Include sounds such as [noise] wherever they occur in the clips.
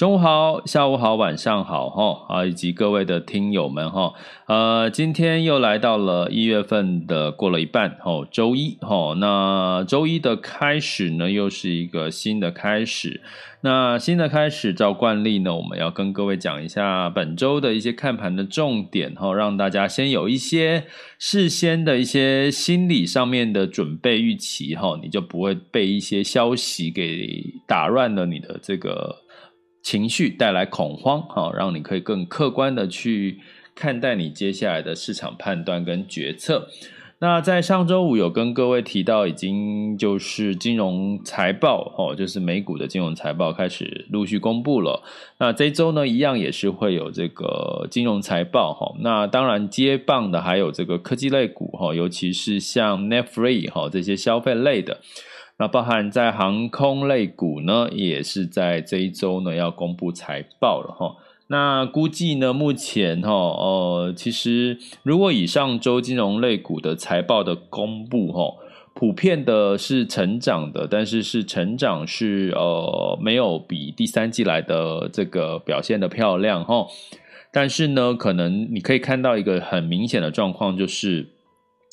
中午好，下午好，晚上好，哈啊，以及各位的听友们，哈，呃，今天又来到了一月份的过了一半，哦，周一，哈，那周一的开始呢，又是一个新的开始。那新的开始，照惯例呢，我们要跟各位讲一下本周的一些看盘的重点，哈，让大家先有一些事先的一些心理上面的准备预期，哈，你就不会被一些消息给打乱了你的这个。情绪带来恐慌，好，让你可以更客观的去看待你接下来的市场判断跟决策。那在上周五有跟各位提到，已经就是金融财报，哦，就是美股的金融财报开始陆续公布了。那这周呢，一样也是会有这个金融财报，哈。那当然接棒的还有这个科技类股，哈，尤其是像 Netflix 哈这些消费类的。那包含在航空类股呢，也是在这一周呢要公布财报了哈。那估计呢，目前哈，呃，其实如果以上周金融类股的财报的公布哈，普遍的是成长的，但是是成长是呃没有比第三季来的这个表现的漂亮哈。但是呢，可能你可以看到一个很明显的状况就是。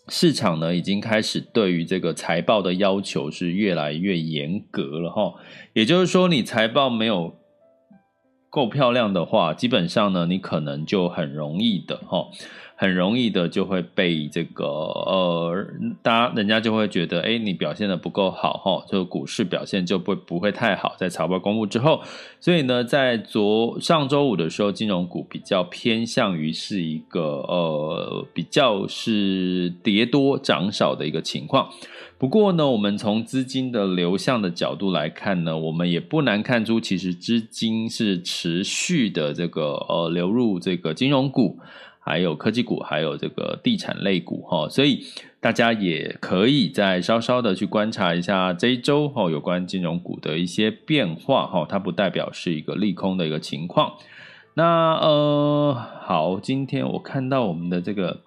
市场呢，已经开始对于这个财报的要求是越来越严格了哈，也就是说，你财报没有够漂亮的话，基本上呢，你可能就很容易的哈。很容易的就会被这个呃，大家人家就会觉得，哎，你表现的不够好哈，就股市表现就不不会太好，在财报公布之后，所以呢，在昨上周五的时候，金融股比较偏向于是一个呃，比较是跌多涨少的一个情况。不过呢，我们从资金的流向的角度来看呢，我们也不难看出，其实资金是持续的这个呃流入这个金融股。还有科技股，还有这个地产类股哈，所以大家也可以再稍稍的去观察一下这一周哈有关金融股的一些变化哈，它不代表是一个利空的一个情况。那呃，好，今天我看到我们的这个。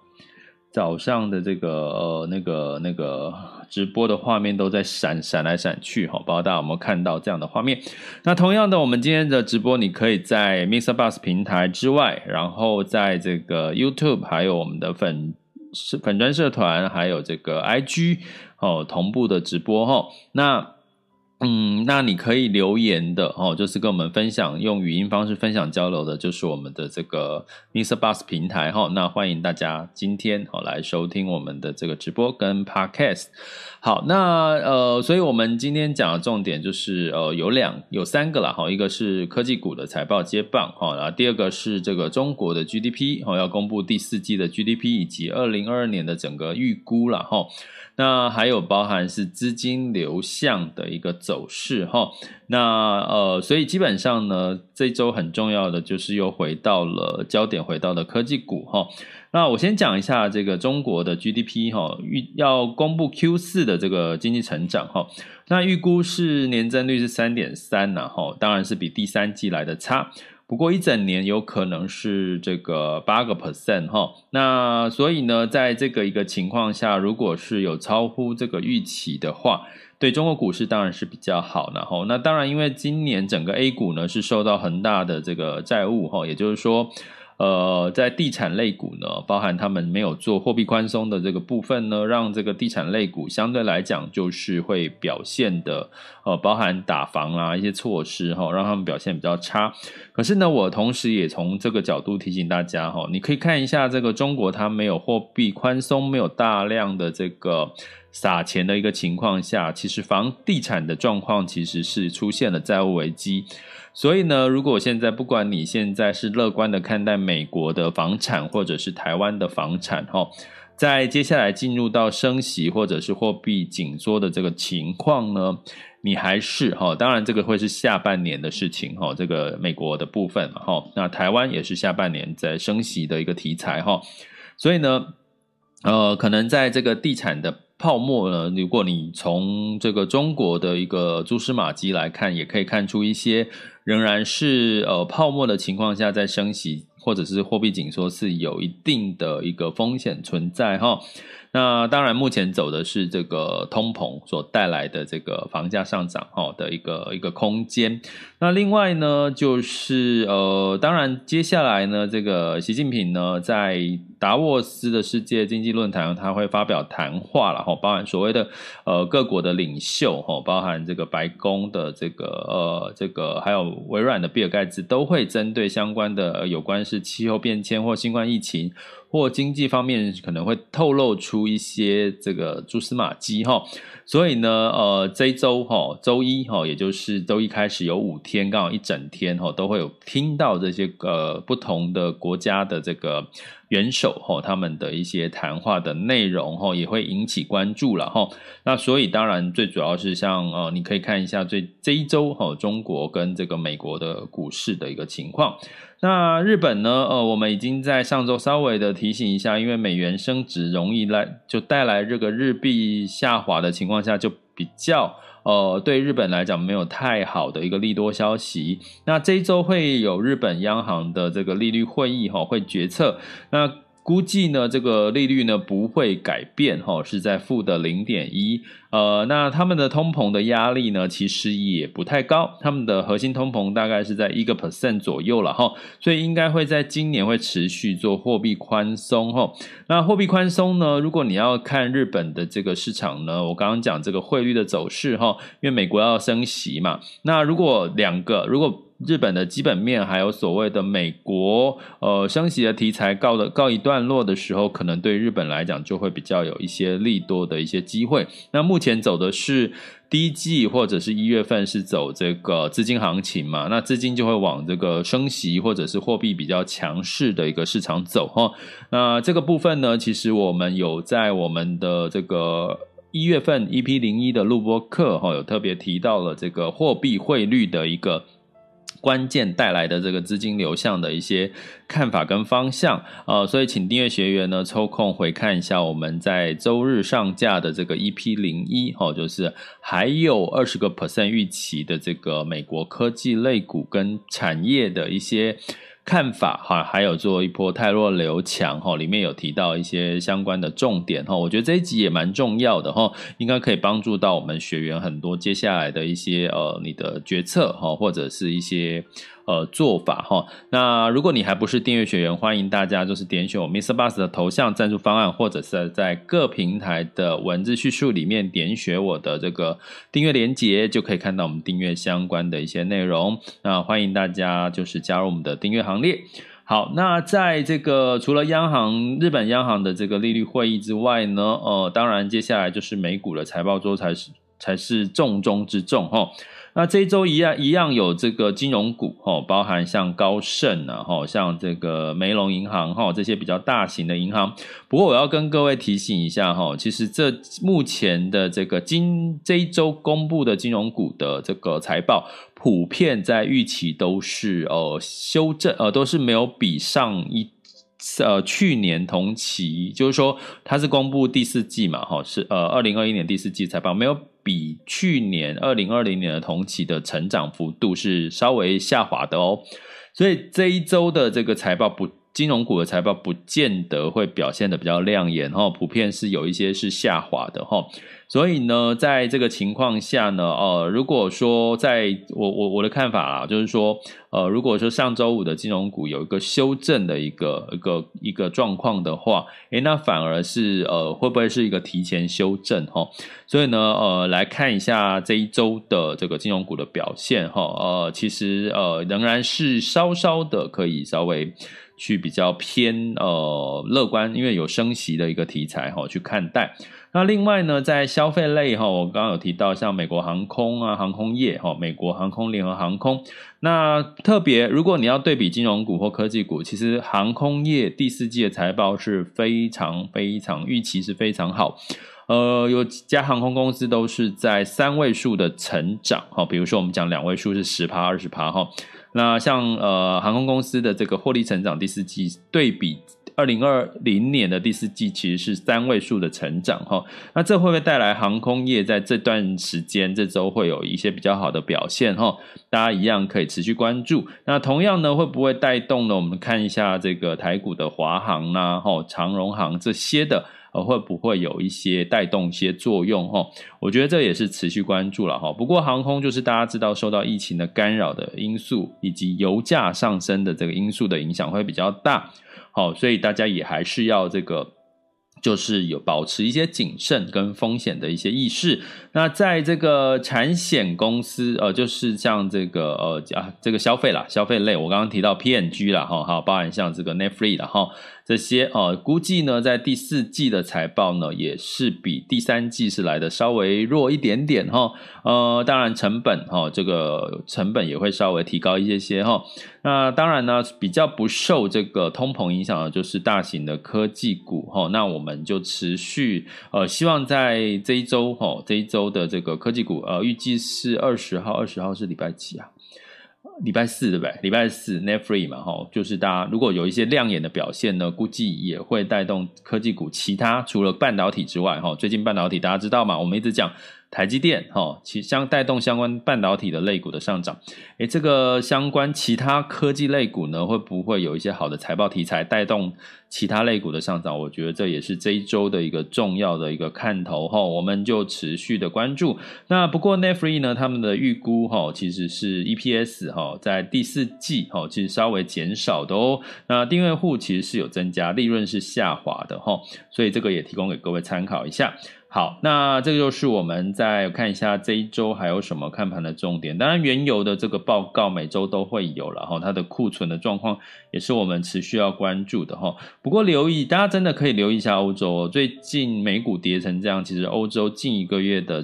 早上的这个呃那个那个直播的画面都在闪闪来闪去哈，不知道大家有没有看到这样的画面？那同样的，我们今天的直播，你可以在 Mister Bus 平台之外，然后在这个 YouTube，还有我们的粉粉专社团，还有这个 IG 哦同步的直播哈。那嗯，那你可以留言的哦，就是跟我们分享用语音方式分享交流的，就是我们的这个 Mister Bus 平台哈。那欢迎大家今天哦来收听我们的这个直播跟 Podcast。好，那呃，所以我们今天讲的重点就是呃有两有三个了哈，一个是科技股的财报接棒哈，然后第二个是这个中国的 GDP 哈要公布第四季的 GDP 以及二零二二年的整个预估了哈。那还有包含是资金流向的一个走势哈，那呃，所以基本上呢，这周很重要的就是又回到了焦点，回到了科技股哈。那我先讲一下这个中国的 GDP 哈，预要公布 Q 四的这个经济成长哈，那预估是年增率是三点三呐哈，当然是比第三季来的差。不过一整年有可能是这个八个 percent 哈，那所以呢，在这个一个情况下，如果是有超乎这个预期的话，对中国股市当然是比较好。然后，那当然因为今年整个 A 股呢是受到恒大的这个债务哈，也就是说，呃，在地产类股呢，包含他们没有做货币宽松的这个部分呢，让这个地产类股相对来讲就是会表现的，呃，包含打房啊一些措施哈，让他们表现比较差。可是呢，我同时也从这个角度提醒大家哈，你可以看一下这个中国，它没有货币宽松，没有大量的这个。撒钱的一个情况下，其实房地产的状况其实是出现了债务危机。所以呢，如果现在不管你现在是乐观的看待美国的房产，或者是台湾的房产，哈，在接下来进入到升息或者是货币紧缩的这个情况呢，你还是哈，当然这个会是下半年的事情哈，这个美国的部分哈，那台湾也是下半年在升息的一个题材哈，所以呢，呃，可能在这个地产的。泡沫呢？如果你从这个中国的一个蛛丝马迹来看，也可以看出一些仍然是呃泡沫的情况下，在升息或者是货币紧缩是有一定的一个风险存在哈。那当然，目前走的是这个通膨所带来的这个房价上涨哈的一个一个空间。那另外呢，就是呃，当然接下来呢，这个习近平呢在达沃斯的世界经济论坛，他会发表谈话了哈，包含所谓的呃各国的领袖哈，包含这个白宫的这个呃这个还有微软的比尔盖茨，都会针对相关的有关是气候变迁或新冠疫情。或经济方面可能会透露出一些这个蛛丝马迹哈，所以呢，呃，这一周哈，周一哈，也就是周一开始有五天，刚好一整天哈，都会有听到这些呃不同的国家的这个元首哈，他们的一些谈话的内容哈，也会引起关注了哈。那所以当然最主要是像呃，你可以看一下这这一周哈，中国跟这个美国的股市的一个情况。那日本呢？呃，我们已经在上周稍微的提醒一下，因为美元升值容易来就带来这个日币下滑的情况下，就比较呃对日本来讲没有太好的一个利多消息。那这一周会有日本央行的这个利率会议哈，会决策那。估计呢，这个利率呢不会改变，哈，是在负的零点一。呃，那他们的通膨的压力呢，其实也不太高，他们的核心通膨大概是在一个 percent 左右了，哈，所以应该会在今年会持续做货币宽松，哈。那货币宽松呢，如果你要看日本的这个市场呢，我刚刚讲这个汇率的走势，哈，因为美国要升息嘛，那如果两个，如果日本的基本面还有所谓的美国呃升息的题材告的告一段落的时候，可能对日本来讲就会比较有一些利多的一些机会。那目前走的是第一季或者是一月份是走这个资金行情嘛，那资金就会往这个升息或者是货币比较强势的一个市场走哈。那这个部分呢，其实我们有在我们的这个一月份 EP 零一的录播课哈，有特别提到了这个货币汇率的一个。关键带来的这个资金流向的一些看法跟方向，呃，所以请订阅学员呢抽空回看一下我们在周日上架的这个 EP 零一，哦，就是还有二十个 percent 预期的这个美国科技类股跟产业的一些。看法哈，还有做一波泰弱留强哈，里面有提到一些相关的重点哈，我觉得这一集也蛮重要的哈，应该可以帮助到我们学员很多接下来的一些呃你的决策哈，或者是一些。呃，做法哈。那如果你还不是订阅学员，欢迎大家就是点选我 Mr. Bus 的头像赞助方案，或者是在各平台的文字叙述里面点选我的这个订阅连接，就可以看到我们订阅相关的一些内容。那欢迎大家就是加入我们的订阅行列。好，那在这个除了央行日本央行的这个利率会议之外呢，呃，当然接下来就是美股的财报周才是才是重中之重哈。那这一周一样一样有这个金融股哈，包含像高盛啊哈，像这个梅隆银行哈，这些比较大型的银行。不过我要跟各位提醒一下哈，其实这目前的这个今这一周公布的金融股的这个财报，普遍在预期都是呃修正呃都是没有比上一呃去年同期，就是说它是公布第四季嘛哈，是呃二零二一年第四季财报没有。比去年二零二零年的同期的成长幅度是稍微下滑的哦，所以这一周的这个财报不金融股的财报不见得会表现的比较亮眼哈，普遍是有一些是下滑的哈。所以呢，在这个情况下呢，呃，如果说在我我我的看法啊，就是说，呃，如果说上周五的金融股有一个修正的一个一个一个状况的话，诶，那反而是呃，会不会是一个提前修正哈？所以呢，呃，来看一下这一周的这个金融股的表现哈，呃，其实呃，仍然是稍稍的可以稍微。去比较偏呃乐观，因为有升息的一个题材哈，去看待。那另外呢，在消费类哈，我刚刚有提到像美国航空啊，航空业哈，美国航空、联合航空。那特别如果你要对比金融股或科技股，其实航空业第四季的财报是非常非常预期是非常好。呃，有几家航空公司都是在三位数的成长哈，比如说我们讲两位数是十趴、二十趴哈。那像呃航空公司的这个获利成长，第四季对比二零二零年的第四季其实是三位数的成长哈。那这会不会带来航空业在这段时间这周会有一些比较好的表现哈？大家一样可以持续关注。那同样呢，会不会带动呢？我们看一下这个台股的华航呐、哈长荣航这些的。呃，会不会有一些带动一些作用哈？我觉得这也是持续关注了哈。不过航空就是大家知道受到疫情的干扰的因素，以及油价上升的这个因素的影响会比较大，好，所以大家也还是要这个。就是有保持一些谨慎跟风险的一些意识。那在这个产险公司，呃，就是像这个呃啊这个消费啦，消费类，我刚刚提到 P&G 啦，哈，哈，包含像这个 Netflix 啦，哈，这些哦、估计呢在第四季的财报呢，也是比第三季是来的稍微弱一点点哈。呃，当然成本哈，这个成本也会稍微提高一些些哈。那当然呢，比较不受这个通膨影响的，就是大型的科技股哈。那我们就持续呃，希望在这一周哈，这一周的这个科技股呃，预计是二十号，二十号是礼拜几啊？礼拜四对不对？礼拜四，net free 嘛吼，就是大家如果有一些亮眼的表现呢，估计也会带动科技股其他除了半导体之外哈。最近半导体大家知道嘛？我们一直讲。台积电哈，其相带动相关半导体的类股的上涨，诶，这个相关其他科技类股呢，会不会有一些好的财报题材带动其他类股的上涨？我觉得这也是这一周的一个重要的一个看头哈，我们就持续的关注。那不过 nefrie 呢，他们的预估哈，其实是 EPS 哈，在第四季哈，其实稍微减少的哦。那订阅户其实是有增加，利润是下滑的哈，所以这个也提供给各位参考一下。好，那这个就是我们再看一下这一周还有什么看盘的重点。当然，原油的这个报告每周都会有了哈，它的库存的状况也是我们持续要关注的哈。不过留意，大家真的可以留意一下欧洲哦，最近美股跌成这样，其实欧洲近一个月的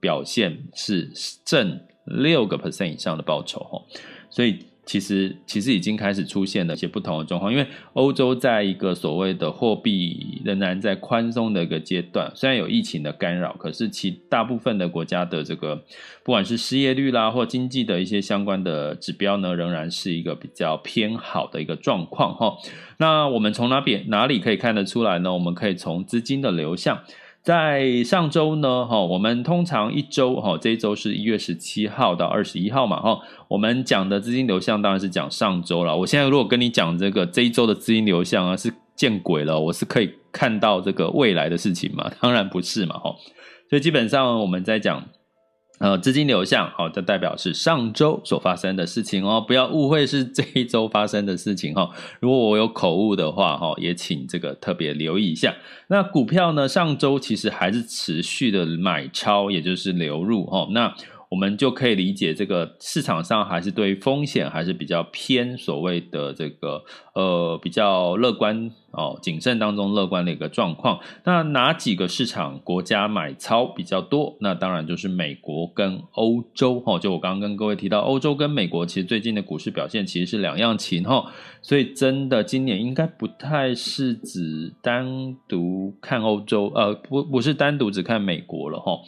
表现是正六个 percent 以上的报酬哈，所以。其实，其实已经开始出现了一些不同的状况，因为欧洲在一个所谓的货币仍然在宽松的一个阶段，虽然有疫情的干扰，可是其大部分的国家的这个不管是失业率啦，或经济的一些相关的指标呢，仍然是一个比较偏好的一个状况哈。那我们从哪边哪里可以看得出来呢？我们可以从资金的流向。在上周呢，哈，我们通常一周，哈，这一周是一月十七号到二十一号嘛，哈，我们讲的资金流向当然是讲上周了。我现在如果跟你讲这个这一周的资金流向啊，是见鬼了，我是可以看到这个未来的事情嘛？当然不是嘛，哈，所以基本上我们在讲。呃，资金流向好，这代表是上周所发生的事情哦，不要误会是这一周发生的事情哈。如果我有口误的话哈，也请这个特别留意一下。那股票呢，上周其实还是持续的买超，也就是流入哈。那我们就可以理解，这个市场上还是对风险还是比较偏所谓的这个呃比较乐观哦，谨慎当中乐观的一个状况。那哪几个市场国家买超比较多？那当然就是美国跟欧洲哈。就我刚刚跟各位提到，欧洲跟美国其实最近的股市表现其实是两样情哈。所以真的今年应该不太是只单独看欧洲，呃，不不是单独只看美国了哈。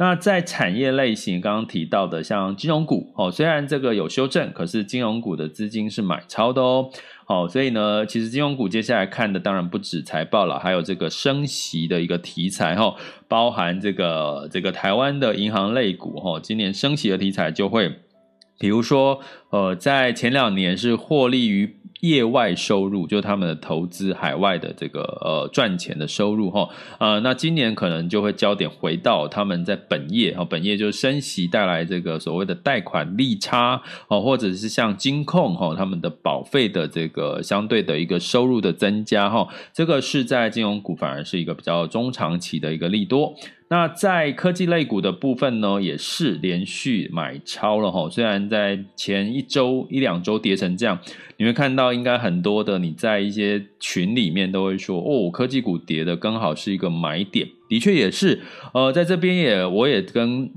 那在产业类型，刚刚提到的像金融股哦，虽然这个有修正，可是金融股的资金是买超的哦。好，所以呢，其实金融股接下来看的当然不止财报了，还有这个升息的一个题材哈，包含这个这个台湾的银行类股哈，今年升息的题材就会，比如说呃，在前两年是获利于。业外收入，就是他们的投资海外的这个呃赚钱的收入哈，呃，那今年可能就会焦点回到他们在本业哈，本业就是升息带来这个所谓的贷款利差哦，或者是像金控哈，他们的保费的这个相对的一个收入的增加哈，这个是在金融股反而是一个比较中长期的一个利多。那在科技类股的部分呢，也是连续买超了哈。虽然在前一周一两周跌成这样，你会看到应该很多的你在一些群里面都会说哦，科技股跌的刚好是一个买点，的确也是。呃，在这边也我也跟。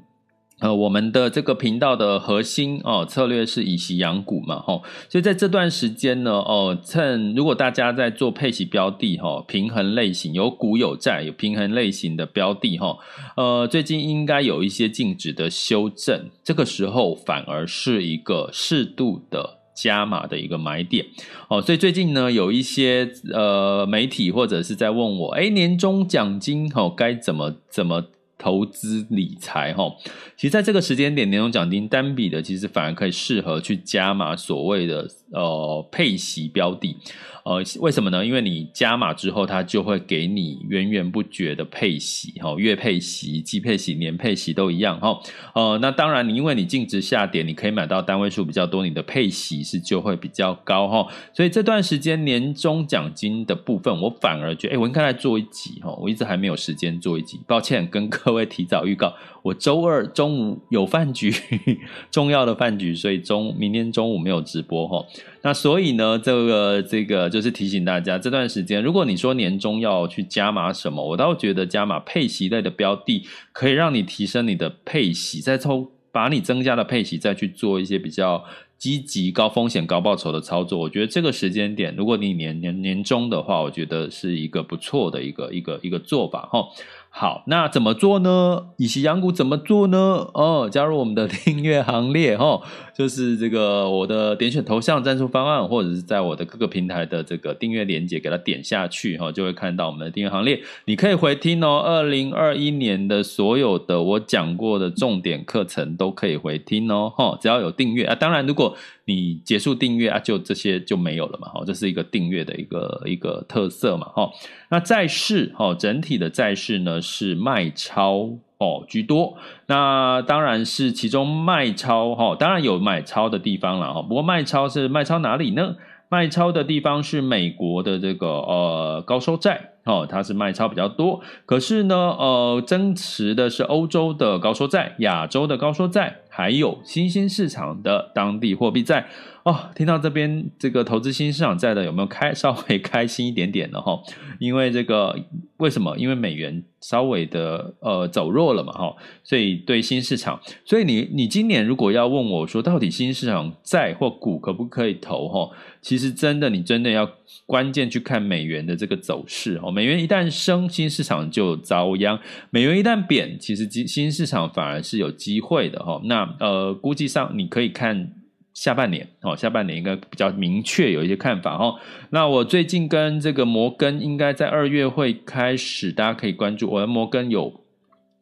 呃，我们的这个频道的核心哦策略是以息养股嘛，吼，所以在这段时间呢，哦，趁如果大家在做配息标的，哈，平衡类型有股有债有平衡类型的标的，哈，呃，最近应该有一些净值的修正，这个时候反而是一个适度的加码的一个买点，哦，所以最近呢，有一些呃媒体或者是在问我，哎，年终奖金哦该怎么怎么。投资理财哈，其实在这个时间点，年终奖金单笔的，其实反而可以适合去加码所谓的呃配息标的。呃，为什么呢？因为你加码之后，它就会给你源源不绝的配息，哈，月配息、季配息、年配息都一样，哈。呃，那当然，你因为你净值下跌，你可以买到单位数比较多，你的配息是就会比较高，哈。所以这段时间年终奖金的部分，我反而觉得，哎，我应该来做一集，哈。我一直还没有时间做一集，抱歉，跟各位提早预告。我周二中午有饭局，[laughs] 重要的饭局，所以中明天中午没有直播哈。那所以呢，这个这个就是提醒大家，这段时间如果你说年终要去加码什么，我倒觉得加码配息类的标的，可以让你提升你的配息，再抽把你增加的配息再去做一些比较积极、高风险、高报酬的操作。我觉得这个时间点，如果你年年年终的话，我觉得是一个不错的一个一个一个做法哈。好，那怎么做呢？以及养股怎么做呢？哦，加入我们的订阅行列哦，就是这个我的点选头像赞助方案，或者是在我的各个平台的这个订阅链接，给它点下去哈，就会看到我们的订阅行列。你可以回听哦，二零二一年的所有的我讲过的重点课程都可以回听哦，哈，只要有订阅啊。当然，如果你结束订阅啊，就这些就没有了嘛，哈，这是一个订阅的一个一个特色嘛，哈。那债市哈，整体的债市呢是卖超哦居多，那当然是其中卖超哈，当然有买超的地方了哈。不过卖超是卖超哪里呢？卖超的地方是美国的这个呃高收债哦，它是卖超比较多。可是呢，呃，增持的是欧洲的高收债、亚洲的高收债，还有新兴市场的当地货币债。哦，听到这边这个投资新市场债的有没有开稍微开心一点点的哈？[laughs] 因为这个为什么？因为美元稍微的呃走弱了嘛哈，所以对新市场，所以你你今年如果要问我说到底新市场债或股可不可以投哈？其实真的你真的要关键去看美元的这个走势哦。美元一旦升，新市场就遭殃；美元一旦贬，其实新市场反而是有机会的哈。那呃，估计上你可以看。下半年哦，下半年应该比较明确有一些看法哦。那我最近跟这个摩根应该在二月会开始，大家可以关注。我的摩根有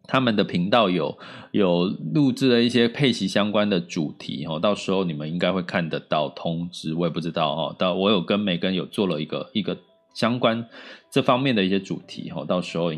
他们的频道有有录制了一些配息相关的主题哦，到时候你们应该会看得到通知。我也不知道哦，到我有跟梅根有做了一个一个相关这方面的一些主题哦，到时候。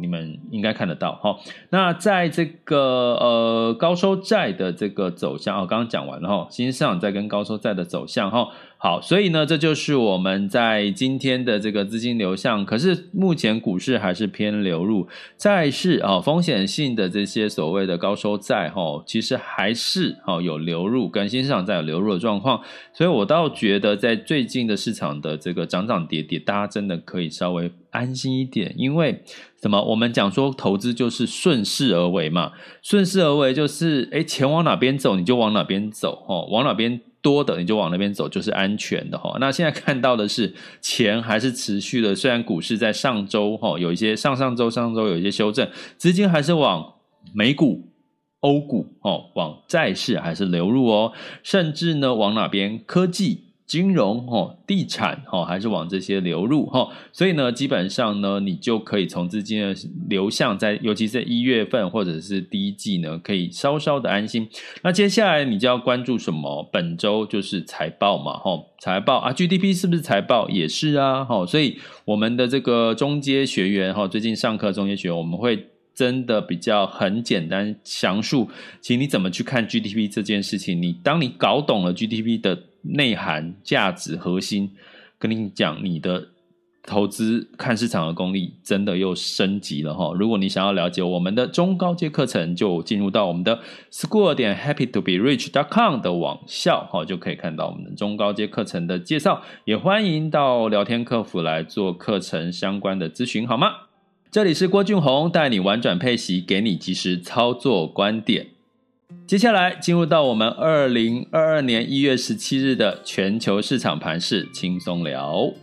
你们应该看得到哈，那在这个呃高收债的这个走向啊，刚刚讲完了哈，新兴市场在跟高收债的走向哈。好，所以呢，这就是我们在今天的这个资金流向。可是目前股市还是偏流入债市啊，风险性的这些所谓的高收债哈，其实还是哈有流入，跟新市场在有流入的状况。所以我倒觉得，在最近的市场的这个涨涨跌跌，大家真的可以稍微安心一点，因为什么？我们讲说投资就是顺势而为嘛，顺势而为就是诶，钱往哪边走你就往哪边走哦，往哪边。多的你就往那边走，就是安全的哈。那现在看到的是钱还是持续的，虽然股市在上周哈有一些上上周、上周有一些修正，资金还是往美股、欧股哦，往债市还是流入哦，甚至呢往哪边科技金融哦，地产哦，还是往这些流入哈，所以呢，基本上呢，你就可以从资金的流向在，尤其是一月份或者是第一季呢，可以稍稍的安心。那接下来你就要关注什么？本周就是财报嘛，哈，财报啊，GDP 是不是财报？也是啊，哈，所以我们的这个中阶学员哈，最近上课中阶学员我们会。真的比较很简单详述，其实你怎么去看 GDP 这件事情？你当你搞懂了 GDP 的内涵、价值、核心，跟你讲，你的投资看市场的功力真的又升级了哈。如果你想要了解我们的中高阶课程，就进入到我们的 school 点 happy to be rich dot com 的网校哈，就可以看到我们的中高阶课程的介绍。也欢迎到聊天客服来做课程相关的咨询，好吗？这里是郭俊宏，带你玩转配息，给你及时操作观点。接下来进入到我们二零二二年一月十七日的全球市场盘势轻松聊。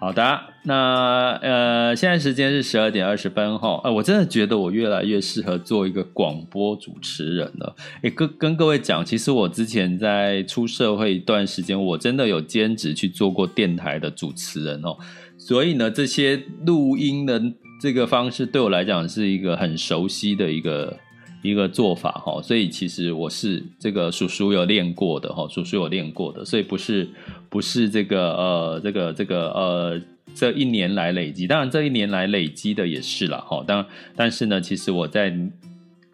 好的，那呃，现在时间是十二点二十分哈，呃，我真的觉得我越来越适合做一个广播主持人了。诶，跟跟各位讲，其实我之前在出社会一段时间，我真的有兼职去做过电台的主持人哦。所以呢，这些录音的这个方式对我来讲是一个很熟悉的一个一个做法哈。所以其实我是这个叔叔有练过的哈，叔叔有练过的，所以不是不是这个呃这个这个呃这一年来累积，当然这一年来累积的也是了哈。当然，但是呢，其实我在。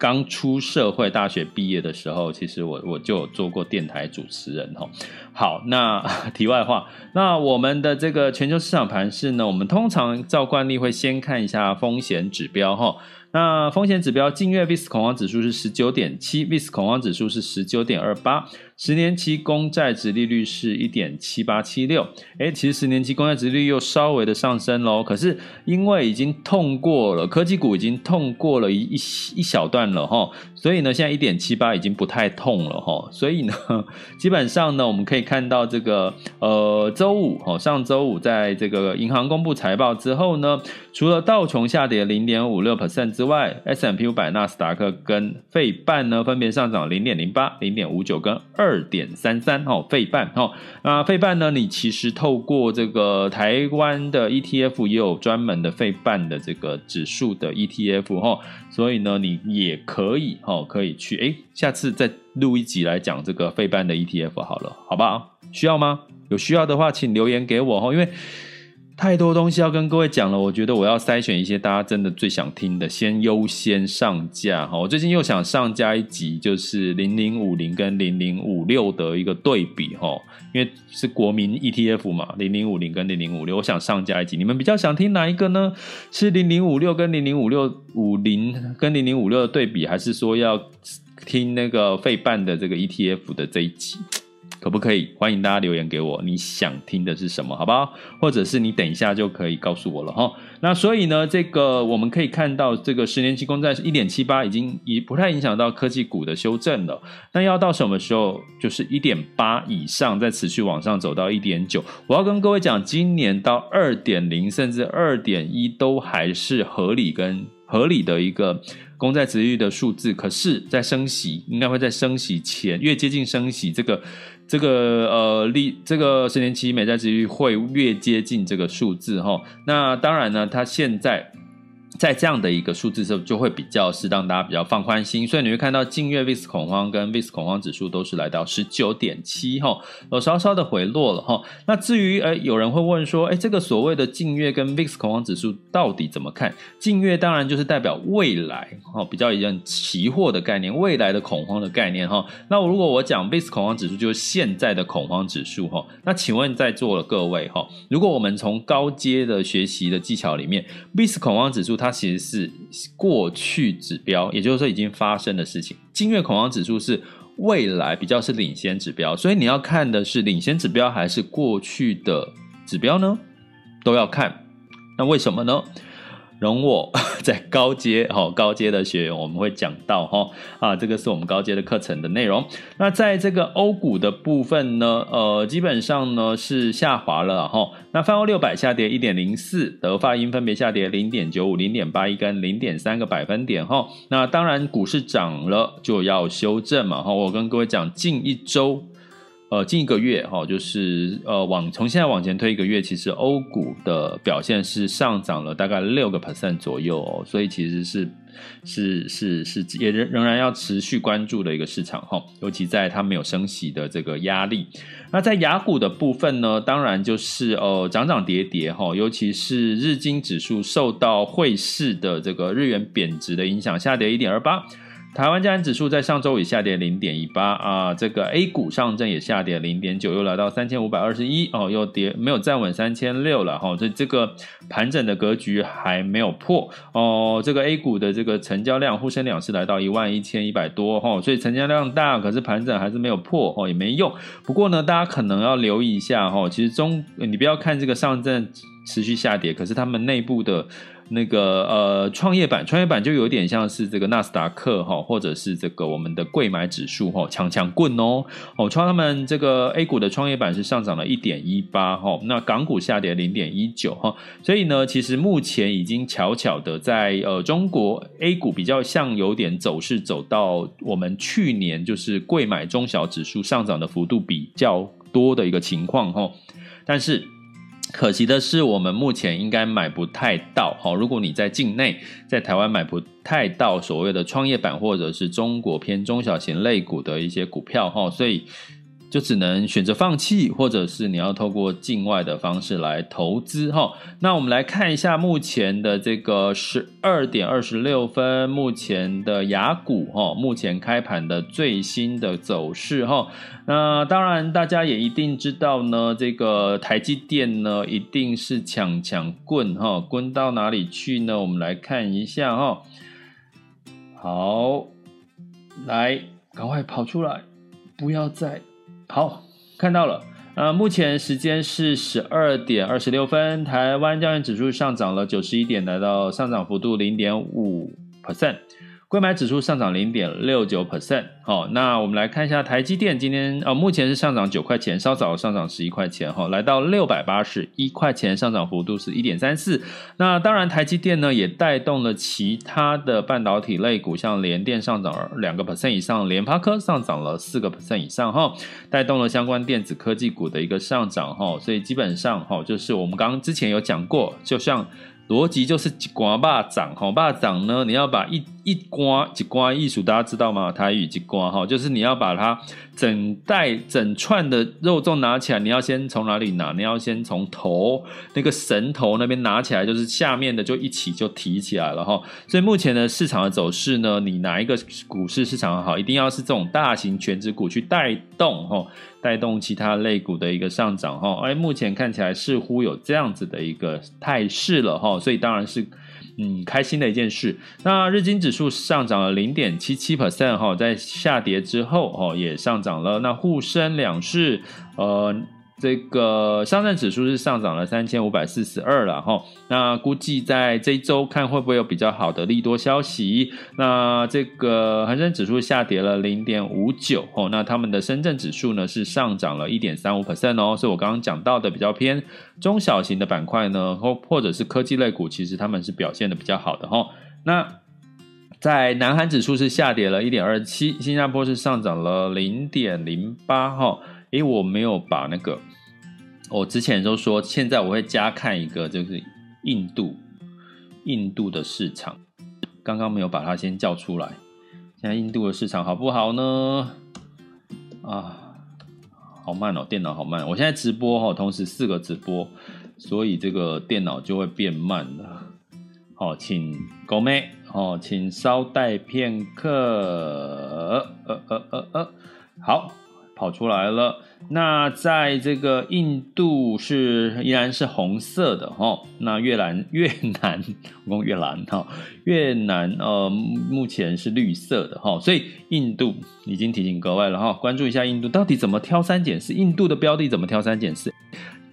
刚出社会，大学毕业的时候，其实我我就有做过电台主持人哈。好，那 [laughs] 题外话，那我们的这个全球市场盘势呢，我们通常照惯例会先看一下风险指标哈。那风险指标，近月 VIX 恐慌指数是十九点七，VIX 恐慌指数是十九点二八，十年期公债殖利率是一点七八七六。哎，其实十年期公债殖利率又稍微的上升喽。可是因为已经痛过了，科技股已经痛过了一一一小段了哈，所以呢，现在一点七八已经不太痛了哈。所以呢，[laughs] 基本上呢，我们可以看到这个呃周五哈，上周五在这个银行公布财报之后呢，除了道琼下跌零点五六 percent 之外，S M P 五百、纳斯达克跟费半呢，分别上涨零点零八、零点五九跟二二点三三。哦，费半哦，那费半呢，你其实透过这个台湾的 ETF 也有专门的费半的这个指数的 ETF 哈，所以呢，你也可以哦，可以去诶，下次再录一集来讲这个费半的 ETF 好了，好不好？需要吗？有需要的话，请留言给我哦，因为。太多东西要跟各位讲了，我觉得我要筛选一些大家真的最想听的，先优先上架哈。我最近又想上架一集，就是零零五零跟零零五六的一个对比哈，因为是国民 ETF 嘛，零零五零跟零零五六，我想上架一集。你们比较想听哪一个呢？是零零五六跟零零五六五零跟零零五六的对比，还是说要听那个费半的这个 ETF 的这一集？可不可以？欢迎大家留言给我，你想听的是什么，好不好？或者是你等一下就可以告诉我了哈。那所以呢，这个我们可以看到，这个十年期公债是一点七八，已经已不太影响到科技股的修正了。那要到什么时候？就是一点八以上，再持续往上走到一点九。我要跟各位讲，今年到二点零甚至二点一都还是合理跟合理的一个。公债殖利率的数字，可是，在升息应该会在升息前，越接近升息，这个这个呃利这个十年期美债殖率会越接近这个数字哈。那当然呢，它现在。在这样的一个数字之后，就会比较适当，大家比较放宽心，所以你会看到近月 VIX 恐慌跟 VIX 恐慌指数都是来到十九点七哈，有稍稍的回落了哈。那至于诶，有人会问说，诶，这个所谓的近月跟 VIX 恐慌指数到底怎么看？近月当然就是代表未来哈，比较一样期货的概念，未来的恐慌的概念哈。那如果我讲 VIX 恐慌指数就是现在的恐慌指数哈，那请问在座的各位哈，如果我们从高阶的学习的技巧里面，VIX 恐慌指数它其实是过去指标，也就是说已经发生的事情。金月恐慌指数是未来比较是领先指标，所以你要看的是领先指标还是过去的指标呢？都要看。那为什么呢？容我 [laughs] 在高阶哈，高阶的学员我们会讲到哈啊，这个是我们高阶的课程的内容。那在这个欧股的部分呢，呃，基本上呢是下滑了哈。那泛欧六百下跌一点零四，德法英分别下跌零点九五、零点八一跟零点三个百分点哈。那当然股市涨了就要修正嘛哈。我跟各位讲，近一周呃近一个月哈，就是呃往从现在往前推一个月，其实欧股的表现是上涨了大概六个 percent 左右哦，所以其实是。是是是，也仍仍然要持续关注的一个市场哈，尤其在它没有升息的这个压力。那在雅股的部分呢，当然就是呃涨涨跌跌哈，尤其是日经指数受到汇市的这个日元贬值的影响，下跌一点二八。台湾加权指数在上周也下跌零点一八啊，这个 A 股上证也下跌零点九，又来到三千五百二十一哦，又跌没有站稳三千六了哈，所以这个盘整的格局还没有破哦。这个 A 股的这个成交量沪深两市来到一万一千一百多哈，所以成交量大，可是盘整还是没有破哦，也没用。不过呢，大家可能要留意一下哈，其实中你不要看这个上证持续下跌，可是他们内部的。那个呃，创业板，创业板就有点像是这个纳斯达克哈，或者是这个我们的柜买指数哈，强强棍哦哦，创他们这个 A 股的创业板是上涨了一点一八哈，那港股下跌零点一九哈，所以呢，其实目前已经悄悄的在呃中国 A 股比较像有点走势走到我们去年就是贵买中小指数上涨的幅度比较多的一个情况哈，但是。可惜的是，我们目前应该买不太到。好，如果你在境内，在台湾买不太到所谓的创业板或者是中国偏中小型类股的一些股票，哈，所以。就只能选择放弃，或者是你要透过境外的方式来投资哈。那我们来看一下目前的这个十二点二十六分，目前的雅股哈，目前开盘的最新的走势哈。那当然，大家也一定知道呢，这个台积电呢，一定是抢抢棍哈，滚到哪里去呢？我们来看一下哈。好，来，赶快跑出来，不要再。好，看到了，呃，目前时间是十二点二十六分，台湾交易指数上涨了九十一点，来到上涨幅度零点五 percent。购买指数上涨零点六九 percent，好，那我们来看一下台积电今天，呃，目前是上涨九块钱，稍早上涨十一块钱，哈，来到六百八十一块钱，上涨幅度是一点三四。那当然，台积电呢也带动了其他的半导体类股，像联电上涨两个 percent 以上，联发科上涨了四个 percent 以上，哈，带动了相关电子科技股的一个上涨，哈，所以基本上，哈，就是我们刚刚之前有讲过，就像。逻辑就是一瓜巴掌，哈，巴掌呢，你要把一一瓜一瓜艺术，大家知道吗？台语一瓜哈，就是你要把它整袋整串的肉粽拿起来，你要先从哪里拿？你要先从头那个神头那边拿起来，就是下面的就一起就提起来了哈。所以目前的市场的走势呢，你哪一个股市市场好，一定要是这种大型全值股去带动哈。带动其他类股的一个上涨哈，哎，目前看起来似乎有这样子的一个态势了哈，所以当然是嗯开心的一件事。那日经指数上涨了零点七七 percent 哈，在下跌之后哦也上涨了。那沪深两市呃。这个上证指数是上涨了三千五百四十二了哈，那估计在这一周看会不会有比较好的利多消息？那这个恒生指数下跌了零点五九哦，那他们的深圳指数呢是上涨了一点三五 percent 哦，所以我刚刚讲到的比较偏中小型的板块呢，或或者是科技类股，其实他们是表现的比较好的哈。那在南韩指数是下跌了一点二七，新加坡是上涨了零点零八哈。诶，我没有把那个，我之前都说，现在我会加看一个，就是印度，印度的市场，刚刚没有把它先叫出来。现在印度的市场好不好呢？啊，好慢哦，电脑好慢。我现在直播哈，同时四个直播，所以这个电脑就会变慢了。好，请狗妹，好，请稍待片刻。呃呃呃呃呃，好。跑出来了，那在这个印度是依然是红色的哈，那越南 [laughs] 越南，我讲越南哈，越南呃目前是绿色的哈，所以印度已经提醒各位了哈，关注一下印度到底怎么挑三拣四，印度的标的怎么挑三拣四，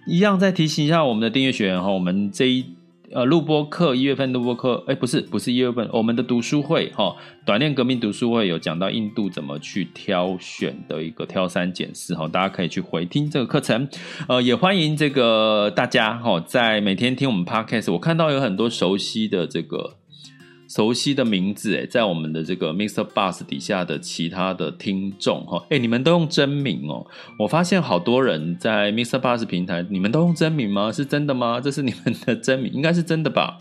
一样再提醒一下我们的订阅学员哈，我们这一。呃，录播课一月份录播课，哎，不是，不是一月份，我们的读书会哈，短链革命读书会有讲到印度怎么去挑选的一个挑三拣四哈，大家可以去回听这个课程。呃，也欢迎这个大家哈，在每天听我们 podcast，我看到有很多熟悉的这个熟悉的名字诶，在我们的这个 Mr. Bus 底下的其他的听众哈，诶，你们都用真名哦。我发现好多人在 Mr. Bus 平台，你们都用真名吗？是真的吗？这是你们的真名，应该是真的吧？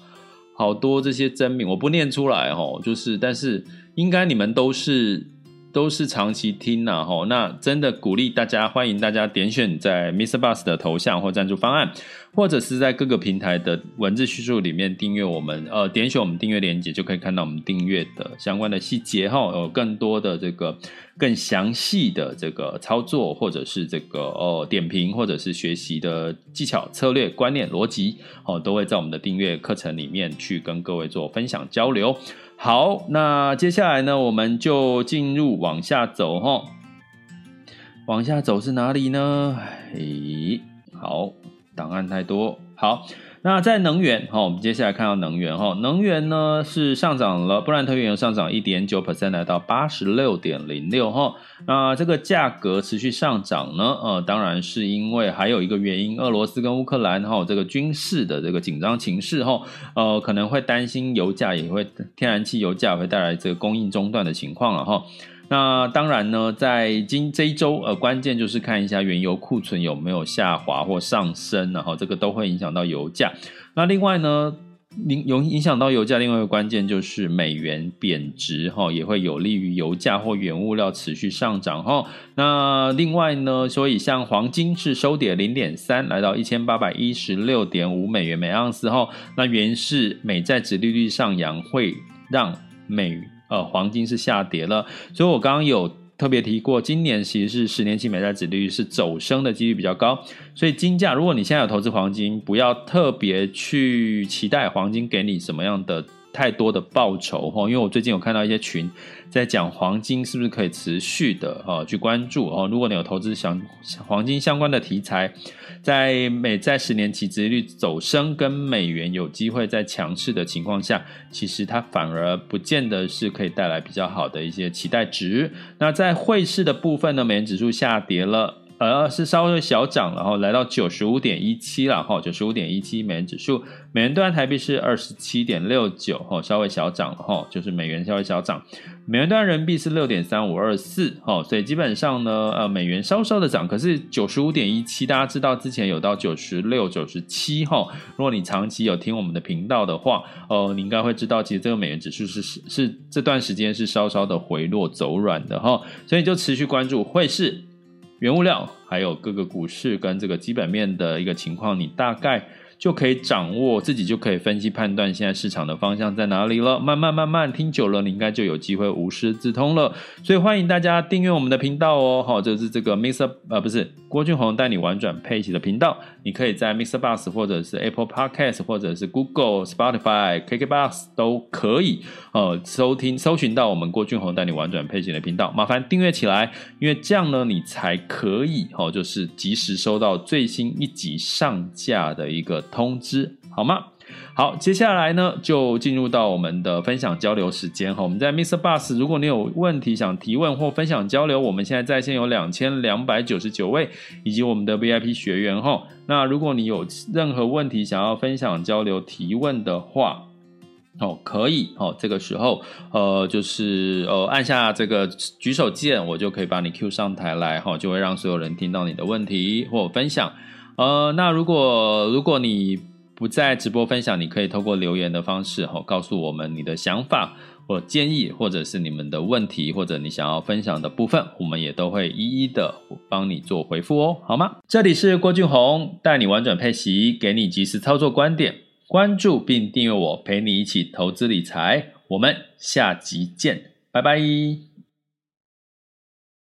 好多这些真名我不念出来哦，就是，但是应该你们都是。都是长期听呐，吼，那真的鼓励大家，欢迎大家点选在 Mr. Bus 的头像或赞助方案，或者是在各个平台的文字叙述里面订阅我们，呃，点选我们订阅链接就可以看到我们订阅的相关的细节，哈，有更多的这个更详细的这个操作，或者是这个哦点评，或者是学习的技巧、策略、观念、逻辑，哦，都会在我们的订阅课程里面去跟各位做分享交流。好，那接下来呢，我们就进入往下走哈。往下走是哪里呢？嘿，好，档案太多，好。那在能源哈，我们接下来看到能源哈，能源呢是上涨了，布兰特原油上涨一点九 percent，来到八十六点零六哈。那这个价格持续上涨呢，呃，当然是因为还有一个原因，俄罗斯跟乌克兰哈这个军事的这个紧张情势哈，呃，可能会担心油价也会天然气油价会带来这个供应中断的情况了哈。那当然呢，在今这一周，呃，关键就是看一下原油库存有没有下滑或上升，然后这个都会影响到油价。那另外呢，影有影响到油价，另外一个关键就是美元贬值，哈，也会有利于油价或原物料持续上涨，哈。那另外呢，所以像黄金是收跌零点三，来到一千八百一十六点五美元每盎司，哈。那原是美债殖利率上扬会让美。呃，黄金是下跌了，所以我刚刚有特别提过，今年其实是十年期美债指利率是走升的几率比较高，所以金价，如果你现在有投资黄金，不要特别去期待黄金给你什么样的太多的报酬哈，因为我最近有看到一些群在讲黄金是不是可以持续的哈去关注哦，如果你有投资相黄金相关的题材。在美债十年期殖利率走升，跟美元有机会在强势的情况下，其实它反而不见得是可以带来比较好的一些期待值。那在汇市的部分呢，美元指数下跌了。呃，是稍微小涨，然后来到九十五点一七了哈，九十五点一七美元指数，美元兑台币是二十七点六九哈，稍微小涨哈，就是美元稍微小涨，美元兑人民币是六点三五二四哈，所以基本上呢，呃，美元稍稍的涨，可是九十五点一七，大家知道之前有到九十六、九十七哈，如果你长期有听我们的频道的话，呃，你应该会知道，其实这个美元指数是是是这段时间是稍稍的回落走软的哈，所以就持续关注汇市。原物料，还有各个股市跟这个基本面的一个情况，你大概就可以掌握，自己就可以分析判断现在市场的方向在哪里了。慢慢慢慢听久了，你应该就有机会无师自通了。所以欢迎大家订阅我们的频道哦。好，这是这个 Mr. 呃，不是郭俊宏带你玩转佩奇的频道。你可以在 Mr. Bus 或者是 Apple Podcast 或者是 Google、Spotify、KKBox 都可以呃收听搜寻到我们郭俊宏带你玩转佩奇的频道。麻烦订阅起来，因为这样呢，你才可以哦，就是及时收到最新一集上架的一个。通知好吗？好，接下来呢，就进入到我们的分享交流时间哈。我们在 Mr. Bus，如果你有问题想提问或分享交流，我们现在在线有两千两百九十九位，以及我们的 VIP 学员哈。那如果你有任何问题想要分享交流提问的话，哦，可以哦，这个时候呃，就是呃，按下这个举手键，我就可以把你 Q 上台来哈，就会让所有人听到你的问题或分享。呃，那如果如果你不在直播分享，你可以透过留言的方式哈，告诉我们你的想法或建议，或者是你们的问题，或者你想要分享的部分，我们也都会一一的帮你做回复哦，好吗？这里是郭俊宏，带你玩转配息，给你及时操作观点，关注并订阅我，陪你一起投资理财，我们下集见，拜拜。